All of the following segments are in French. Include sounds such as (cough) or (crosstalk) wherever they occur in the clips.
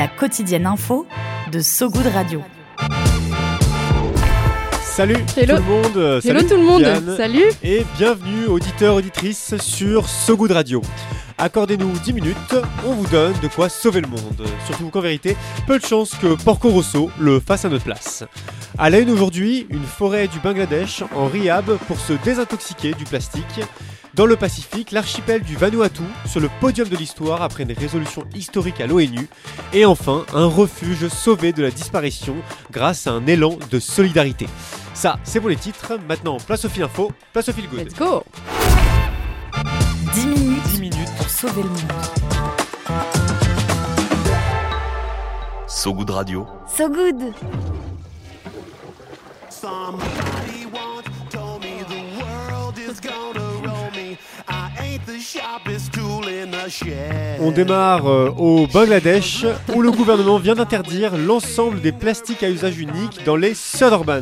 La quotidienne info de So Good Radio. Salut Hello. tout le monde, euh, Hello salut tout le monde, Diane, salut et bienvenue auditeurs auditrices sur So Good Radio. Accordez-nous 10 minutes, on vous donne de quoi sauver le monde. Surtout qu'en vérité, peu de chance que Porco Rosso le fasse à notre place. À la une aujourd'hui, une forêt du Bangladesh en rehab pour se désintoxiquer du plastique. Dans le Pacifique, l'archipel du Vanuatu sur le podium de l'histoire après une résolution historique à l'ONU. Et enfin, un refuge sauvé de la disparition grâce à un élan de solidarité. Ça, c'est pour les titres. Maintenant, place au fil info, place au fil good. Let's go 10 minutes, 10 minutes. pour sauver le monde. So Good Radio. So Good On démarre euh, au Bangladesh où le gouvernement vient d'interdire l'ensemble des plastiques à usage unique dans les Suburbans.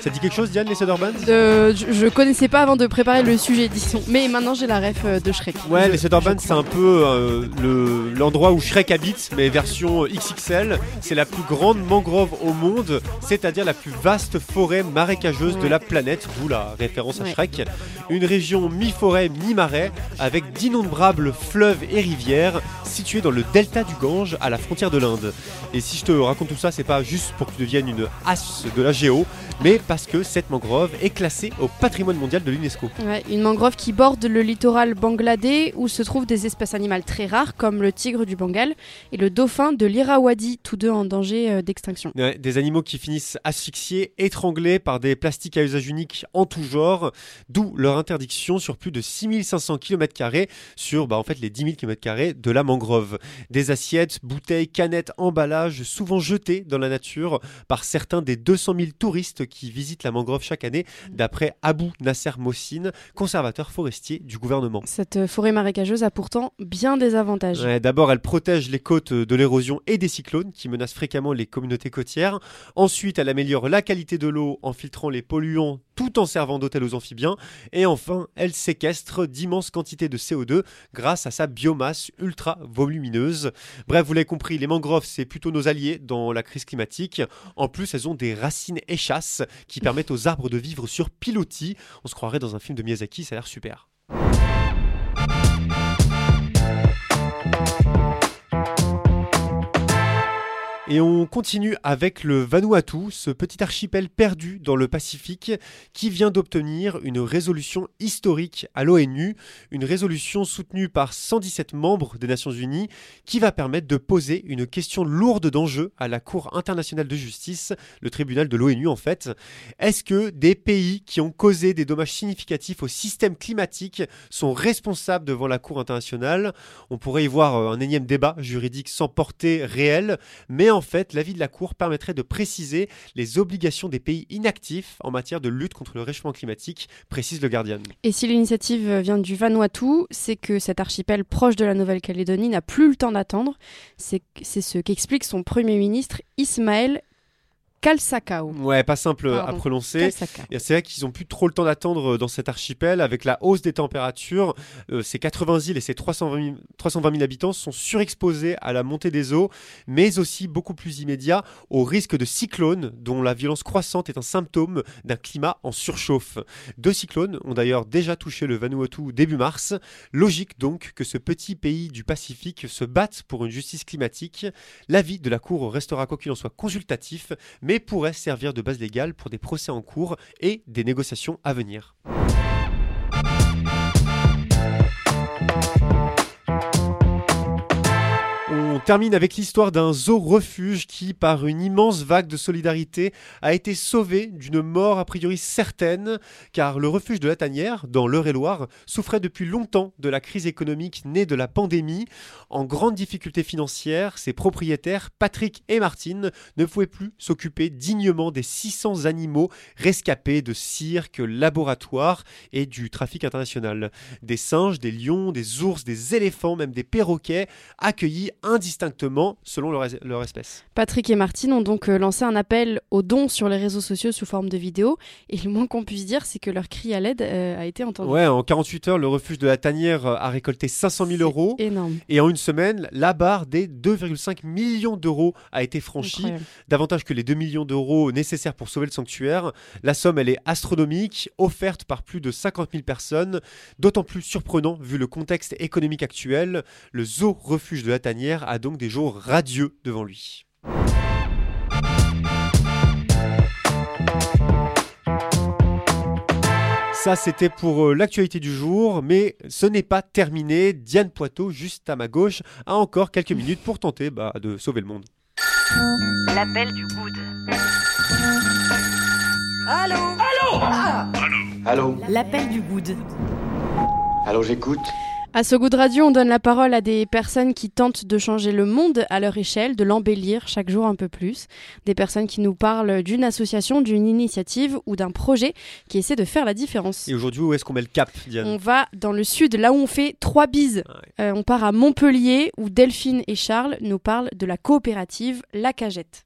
Ça dit quelque chose Diane les Suburbans Euh, je, je connaissais pas avant de préparer le sujet, disons. Mais maintenant j'ai la ref euh, de Shrek. Ouais, Je- les je c'est un peu euh, le- l'endroit où Shrek habite, mais version XXL. C'est la plus grande mangrove au monde, c'est-à-dire la plus vaste forêt marécageuse de la planète, d'où la référence à Ouais. Shrek. Une région mi-forêt, mi-marais, avec d'innombrables fleuves et rivières situés dans le delta du Gange à la frontière de l'Inde. Et si je te raconte tout ça, c'est pas juste pour que tu deviennes une as de la géo, mais parce que cette mangrove est classée au patrimoine mondial de l'UNESCO. Ouais, une mangrove qui borde le littoral bangladais où se trouvent des espèces animales très rares comme le tigre du Bengale et le dauphin de l'Irrawaddy, tous deux en danger euh, d'extinction. Ouais, des animaux qui finissent asphyxiés, étranglés par des plastiques à usage unique en tout genre, d'où leur interdiction sur plus de 6500 km sur bah, en fait, les 10 000 km de la mangrove. Des assiettes, bouteilles, canettes, emballages, souvent jetés dans la nature par certains des 200 000 touristes qui visitent la mangrove chaque année, d'après Abou Nasser Mossine, conservateur forestier du gouvernement. Cette euh, forêt marécageuse a pourtant bien des avantages. Ouais, D'abord, elle protège les côtes de l'érosion et des cyclones qui menacent fréquemment les communautés côtières. Ensuite, elle améliore la qualité de l'eau en filtrant les polluants tout en servant d'hôtel aux amphibiens. Et enfin, elle séquestre d'immenses quantités de CO2 grâce à sa biomasse ultra volumineuse. Bref, vous l'avez compris, les mangroves, c'est plutôt nos alliés dans la crise climatique. En plus, elles ont des racines échasses qui permettent aux arbres de vivre sur pilotis. On se croirait dans un film de Miyazaki, ça a l'air super. Et on continue avec le Vanuatu, ce petit archipel perdu dans le Pacifique qui vient d'obtenir une résolution historique à l'ONU, une résolution soutenue par 117 membres des Nations Unies qui va permettre de poser une question lourde d'enjeu à la Cour internationale de justice, le tribunal de l'ONU en fait. Est-ce que des pays qui ont causé des dommages significatifs au système climatique sont responsables devant la Cour internationale? On pourrait y voir euh, un énième débat juridique sans portée réelle, mais en fait, l'avis de la Cour permettrait de préciser les obligations des pays inactifs en matière de lutte contre le réchauffement climatique, précise le Guardian. Et si l'initiative vient du Vanuatu, c'est que cet archipel proche de la Nouvelle-Calédonie n'a plus le temps d'attendre. C'est ce qu'explique son Premier ministre Ismaël Kalsakao. Ouais, pas simple à prononcer. C'est vrai qu'ils ont plus trop le temps d'attendre euh, dans cet archipel avec la hausse des températures. euh, ces 80 îles et ces 320 000, 320 000 habitants sont surexposés à la montée des eaux, mais aussi beaucoup plus immédiat au risque de cyclones dont la violence croissante est un symptôme d'un climat en surchauffe. Deux cyclones ont d'ailleurs déjà touché le Vanuatu début mars. Logique donc que ce petit pays du Pacifique se batte pour une justice climatique. L'avis de la Cour restera quoi qu'il en soit consultatif, mais pourrait servir de base légale pour des procès en cours et des négociations à venir. Termine avec l'histoire d'un zoo-refuge qui, par une immense vague de solidarité, a été sauvé d'une mort a priori certaine, car le refuge de la Tanière, dans l'Eure-et-Loire, souffrait depuis longtemps de la crise économique née de la pandémie. En grande difficulté financière, ses propriétaires, Patrick et Martine, ne pouvaient plus s'occuper dignement des 600 animaux rescapés de cirques, laboratoires et du trafic international. Des singes, des lions, des ours, des éléphants, même des perroquets, accueillis indistinctement selon leur, leur espèce. Patrick et Martine ont donc euh, lancé un appel aux dons sur les réseaux sociaux sous forme de vidéos. Et le moins qu'on puisse dire, c'est que leur cri à l'aide euh, a été entendu. Ouais, en 48 heures, le refuge de la Tanière euh, a récolté 500 000 euros. Énorme. Et en une semaine, la barre des 2,5 millions d'euros a été franchie. Incroyable. Davantage que les 2 millions d'euros nécessaires pour sauver le sanctuaire. La somme, elle est astronomique, offerte par plus de 50 000 personnes. D'autant plus surprenant vu le contexte économique actuel. Le zoo refuge de la Tanière a donc des jours radieux devant lui. Ça, c'était pour euh, l'actualité du jour, mais ce n'est pas terminé. Diane Poitot, juste à ma gauche, a encore quelques minutes pour tenter bah, de sauver le monde. L'appel du good. Allô? L'appel du good. Allô, j'écoute À ce goût de radio, on donne la parole à des personnes qui tentent de changer le monde à leur échelle, de l'embellir chaque jour un peu plus. Des personnes qui nous parlent d'une association, d'une initiative ou d'un projet qui essaie de faire la différence. Et aujourd'hui, où est-ce qu'on met le cap, Diane On va dans le sud, là où on fait trois bises. Euh, on part à Montpellier, où Delphine et Charles nous parlent de la coopérative La Cagette.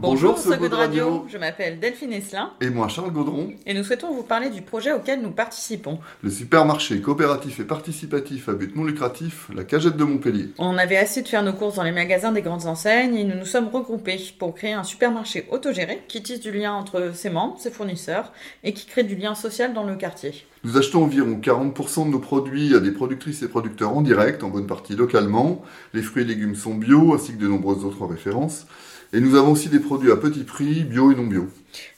Bonjour, So Good Good Radio. Radio. Je m'appelle Delphine Esselin Et moi, Charles Gaudron, et nous souhaitons vous parler du projet auquel nous participons. le supermarché coopératif et participatif à but non lucratif, la Cagette de Montpellier. On avait assez de faire nos courses dans les magasins des grandes enseignes et nous nous sommes regroupés pour créer un supermarché autogéré qui tisse du lien entre ses membres, ses fournisseurs et qui crée du lien social dans le quartier. Nous achetons environ 40% de nos produits à des productrices et producteurs en direct, en bonne partie localement. Les fruits et légumes sont bio, ainsi que de nombreuses autres références. Et nous avons aussi des produits à petit prix, bio et non bio.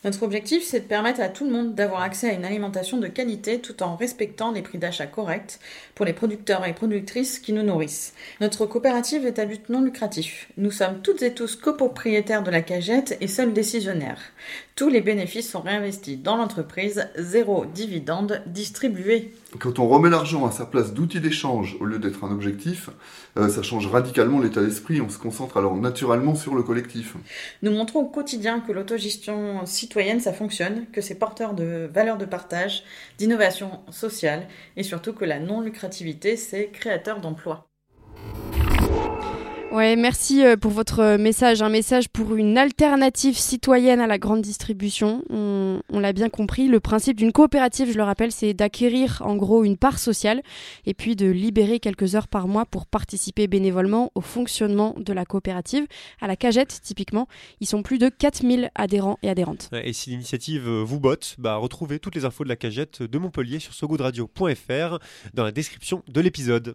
Notre objectif, c'est de permettre à tout le monde d'avoir accès à une alimentation de qualité tout en respectant les prix d'achat corrects pour les producteurs et productrices qui nous nourrissent. Notre coopérative est à but non lucratif. Nous sommes toutes et tous copropriétaires de la cagette et seuls décisionnaires. Tous les bénéfices sont réinvestis dans l'entreprise, zéro dividende distribué. Quand on remet l'argent à sa place d'outil d'échange au lieu d'être un objectif, euh, ça change radicalement l'état d'esprit. On se concentre alors naturellement sur le collectif. Nous montrons au quotidien que l'autogestion citoyenne, ça fonctionne, que c'est porteur de valeurs de partage, d'innovation sociale et surtout que la non-lucrativité, c'est créateur d'emplois. Ouais, merci euh, pour votre message. Un message pour une alternative citoyenne à la grande distribution. On, on l'a bien compris. Le principe d'une coopérative, je le rappelle, c'est d'acquérir en gros une part sociale et puis de libérer quelques heures par mois pour participer bénévolement au fonctionnement de la coopérative. À la cagette, typiquement, ils sont plus de 4000 adhérents et adhérentes. Et si l'initiative euh, vous botte, bah, retrouvez toutes les infos de la cagette de Montpellier sur sogoodradio.fr dans la description de l'épisode.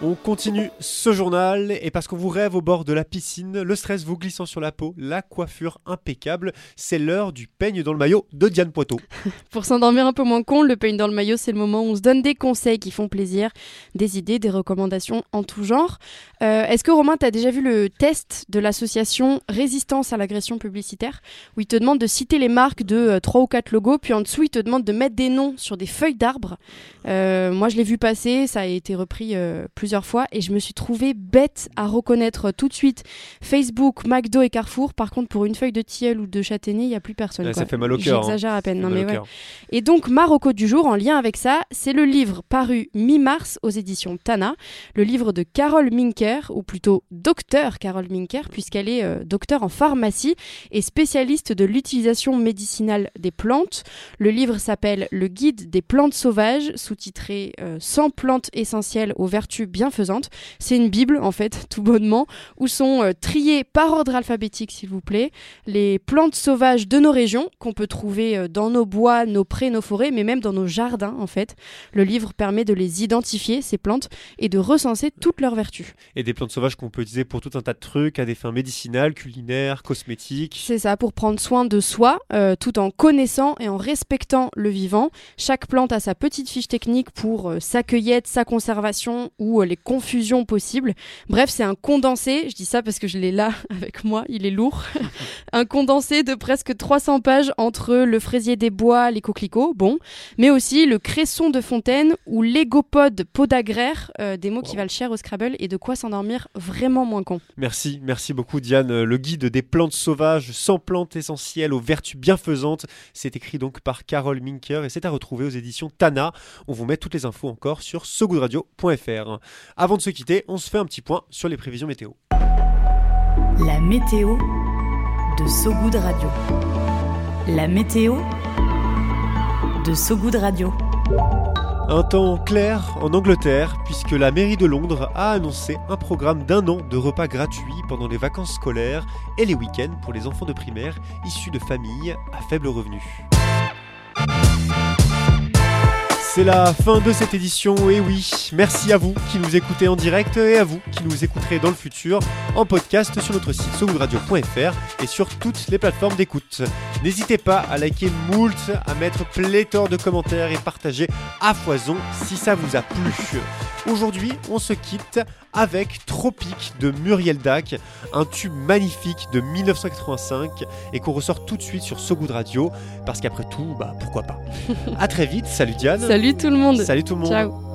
On continue ce journal et parce qu'on vous rêve au bord de la piscine, le stress vous glissant sur la peau, la coiffure impeccable, c'est l'heure du peigne dans le maillot de Diane Poitot. (laughs) Pour s'endormir un peu moins con, le peigne dans le maillot, c'est le moment où on se donne des conseils qui font plaisir, des idées, des recommandations en tout genre. Euh, Est-ce que Romain, tu as déjà vu le test de l'association Résistance à l'agression publicitaire où il te demande de citer les marques de 3 ou 4 logos, puis en dessous, il te demande de mettre des noms sur des feuilles d'arbres? Euh, moi, je l'ai vu passer, ça a été repris euh, plusieurs fois et je me suis trouvée bête à reconnaître tout de suite Facebook, McDo et Carrefour. Par contre, pour une feuille de tilleul ou de châtaignier, il n'y a plus personne. Quoi. ça fait mal au cœur, hein. J'exagère à peine, non mais ouais. Et donc, Marocco du jour, en lien avec ça, c'est le livre paru mi-mars aux éditions Tana, le livre de Carole Minker, ou plutôt docteur Carole Minker, puisqu'elle est euh, docteur en pharmacie et spécialiste de l'utilisation médicinale des plantes. Le livre s'appelle Le guide des plantes sauvages, sous-titré euh, 100 plantes essentielles aux vertus bienfaisante. C'est une bible en fait, tout bonnement, où sont euh, triées par ordre alphabétique s'il vous plaît les plantes sauvages de nos régions qu'on peut trouver euh, dans nos bois, nos prés, nos forêts, mais même dans nos jardins en fait. Le livre permet de les identifier ces plantes et de recenser toutes leurs vertus. Et des plantes sauvages qu'on peut utiliser pour tout un tas de trucs, à des fins médicinales, culinaires, cosmétiques. C'est ça, pour prendre soin de soi, euh, tout en connaissant et en respectant le vivant. Chaque plante a sa petite fiche technique pour euh, sa cueillette, sa conservation ou euh, les confusions possibles. Bref, c'est un condensé, je dis ça parce que je l'ai là (laughs) avec moi, il est lourd. (laughs) un condensé de presque 300 pages entre le fraisier des bois, les coquelicots, bon, mais aussi le cresson de fontaine ou l'égopode podagraire, euh, des mots qui valent cher au Scrabble et de quoi s'endormir vraiment moins con. Merci, merci beaucoup Diane. Le guide des plantes sauvages, 100 plantes essentielles aux vertus bienfaisantes, c'est écrit donc par Carole Minker et c'est à retrouver aux éditions Tana. On vous met toutes les infos encore sur sogoodradio.fr. Avant de se quitter, on se fait un petit point sur les prévisions météo. La météo de Sogoud Radio. La météo de Sogoud Radio. Un temps clair en Angleterre, puisque la mairie de Londres a annoncé un programme d'un an de repas gratuits pendant les vacances scolaires et les week-ends pour les enfants de primaire issus de familles à faible revenu. C'est la fin de cette édition, et oui, merci à vous qui nous écoutez en direct et à vous qui nous écouterez dans le futur en podcast sur notre site sogoodradio.fr et sur toutes les plateformes d'écoute. N'hésitez pas à liker moult, à mettre pléthore de commentaires et partager à foison si ça vous a plu. Aujourd'hui, on se quitte avec Tropique de Muriel Dac, un tube magnifique de 1985 et qu'on ressort tout de suite sur So Good Radio parce qu'après tout, bah pourquoi pas. (laughs) à très vite, salut Diane. Salut tout le monde. Salut tout le monde. Ciao.